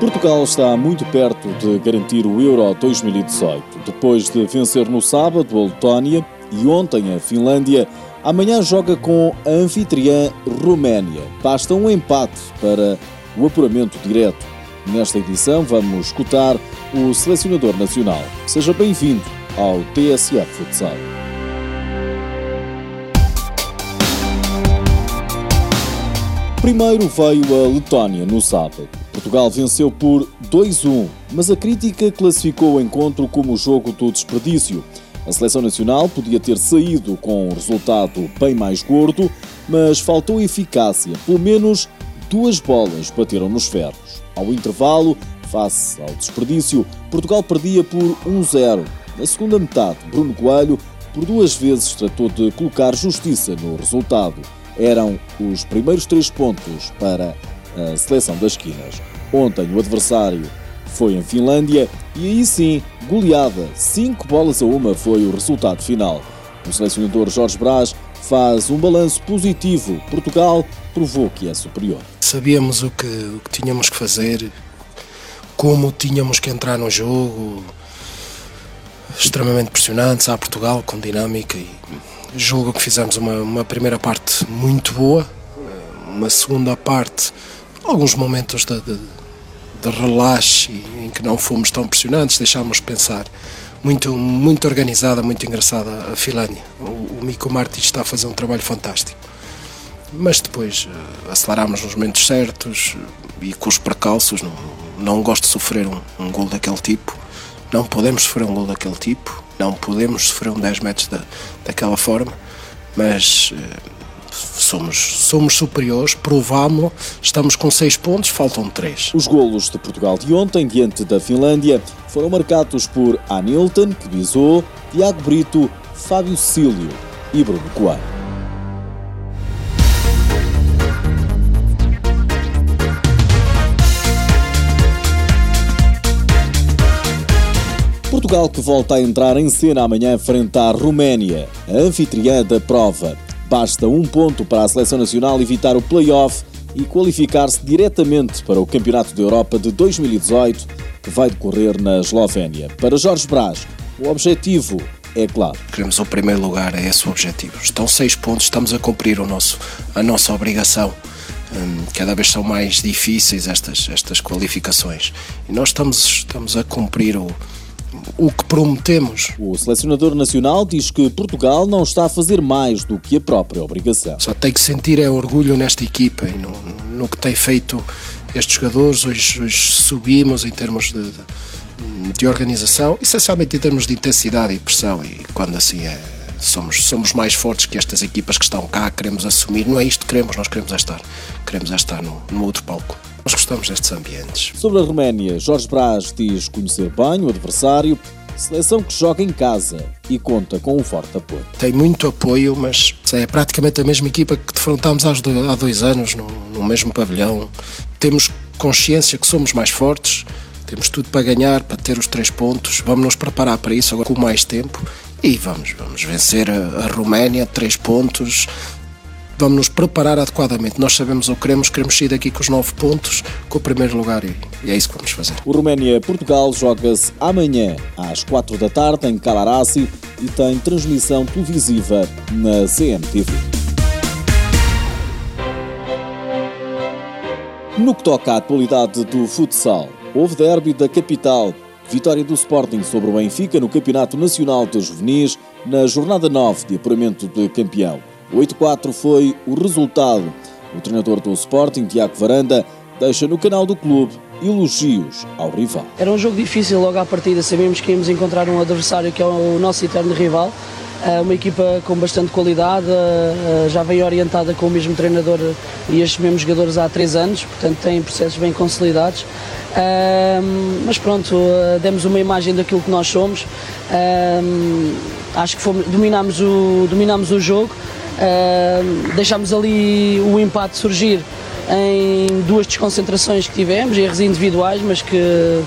Portugal está muito perto de garantir o Euro 2018. Depois de vencer no sábado a Letónia e ontem a Finlândia, amanhã joga com a anfitriã Roménia. Basta um empate para o apuramento direto. Nesta edição vamos escutar o selecionador nacional. Seja bem-vindo ao TSF Futsal. Primeiro veio a Letónia no sábado. Portugal venceu por 2-1, mas a crítica classificou o encontro como jogo do desperdício. A seleção nacional podia ter saído com um resultado bem mais gordo, mas faltou eficácia. Pelo menos duas bolas bateram nos ferros. Ao intervalo, face ao desperdício, Portugal perdia por 1-0. Na segunda metade, Bruno Coelho por duas vezes tratou de colocar justiça no resultado. Eram os primeiros três pontos para a seleção das esquinas. Ontem o adversário foi em Finlândia e aí sim, goleada, 5 bolas a uma foi o resultado final. O selecionador Jorge Brás faz um balanço positivo. Portugal provou que é superior. Sabíamos o que, o que tínhamos que fazer, como tínhamos que entrar no jogo, extremamente pressionantes a Portugal, com dinâmica e julgo que fizemos uma, uma primeira parte muito boa, uma segunda parte, alguns momentos de, de, de relaxe em que não fomos tão pressionantes, deixámos pensar. Muito, muito organizada, muito engraçada a Finlândia. O, o Miko Martins está a fazer um trabalho fantástico. Mas depois uh, acelerámos nos momentos certos e com os precalços. Não, não gosto de sofrer um, um gol daquele tipo. Não podemos sofrer um gol daquele tipo. Não podemos sofrer um 10 metros da, daquela forma. Mas uh, somos, somos superiores, provámo estamos com 6 pontos, faltam 3. Os golos de Portugal de ontem, diante da Finlândia, foram marcados por Anilton, que bisou, Tiago Brito, Fábio Cílio e Bruno Coelho. Portugal que volta a entrar em cena amanhã frente à Roménia, a anfitriã da prova. Basta um ponto para a seleção nacional evitar o play-off e qualificar-se diretamente para o Campeonato da Europa de 2018, que vai decorrer na Eslovénia. Para Jorge Brás, o objetivo é claro. Queremos o primeiro lugar, é esse o objetivo. Estão seis pontos, estamos a cumprir o nosso, a nossa obrigação. Hum, cada vez são mais difíceis estas, estas qualificações. E nós estamos, estamos a cumprir o, o que prometemos. O selecionador nacional diz que Portugal não está a fazer mais do que a própria obrigação. Só tem que sentir é orgulho nesta equipa e no, no que tem feito estes jogadores. Hoje, hoje subimos em termos de, de, de, organização, essencialmente em termos de intensidade e pressão, e quando assim é. Somos, somos mais fortes que estas equipas que estão cá, queremos assumir. Não é isto que queremos, nós queremos é estar, queremos é estar no, no outro palco. Nós gostamos destes ambientes. Sobre a Roménia, Jorge Braz diz conhecer bem o adversário, seleção que joga em casa e conta com um forte apoio. Tem muito apoio, mas é praticamente a mesma equipa que defrontámos há dois anos no, no mesmo pavilhão. Temos consciência que somos mais fortes, temos tudo para ganhar, para ter os três pontos. Vamos nos preparar para isso agora com mais tempo e vamos, vamos vencer a, a Roménia, três pontos, vamos nos preparar adequadamente. Nós sabemos o que queremos, queremos sair daqui com os nove pontos, com o primeiro lugar e, e é isso que vamos fazer. O Roménia-Portugal joga-se amanhã às quatro da tarde em Calarassi e tem transmissão televisiva na CMTV. No que toca à atualidade do futsal, houve derby da capital. Vitória do Sporting sobre o Benfica no Campeonato Nacional de Juvenis na jornada 9 de apuramento de campeão. 8-4 foi o resultado. O treinador do Sporting, Tiago Varanda, deixa no canal do clube elogios ao rival. Era um jogo difícil logo à partida, sabíamos que íamos encontrar um adversário que é o nosso eterno rival, eh, uma equipa com bastante qualidade, eh, já vem orientada com o mesmo treinador e estes mesmos jogadores há três anos, portanto tem processos bem consolidados. Mas pronto, eh, demos uma imagem daquilo que nós somos, acho que fomos, dominámos, o, dominámos o jogo, Uh, deixámos ali o empate surgir em duas desconcentrações que tivemos, erros individuais, mas que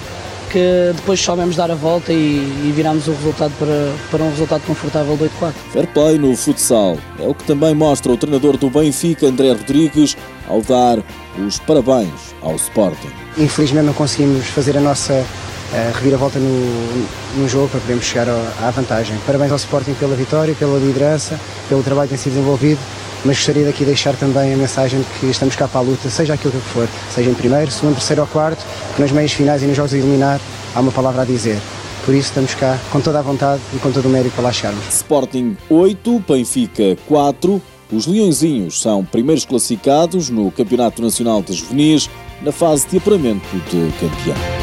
que depois soubemos dar a volta e, e viramos o resultado para, para um resultado confortável de 8-4. Fair play no futsal é o que também mostra o treinador do Benfica, André Rodrigues, ao dar os parabéns ao Sporting. Infelizmente não conseguimos fazer a nossa uh, reviravolta no, no jogo para podermos chegar à vantagem. Parabéns ao Sporting pela vitória, pela liderança, pelo trabalho que tem sido desenvolvido mas gostaria daqui de deixar também a mensagem de que estamos cá para a luta, seja aquilo que for, seja em primeiro, segundo, terceiro ou quarto, que nas meias finais e nos jogos a eliminar há uma palavra a dizer. Por isso estamos cá com toda a vontade e com todo o mérito para lá chegarmos. Sporting 8, Benfica 4. Os Leõezinhos são primeiros classificados no Campeonato Nacional de Juvenis na fase de apuramento de campeão.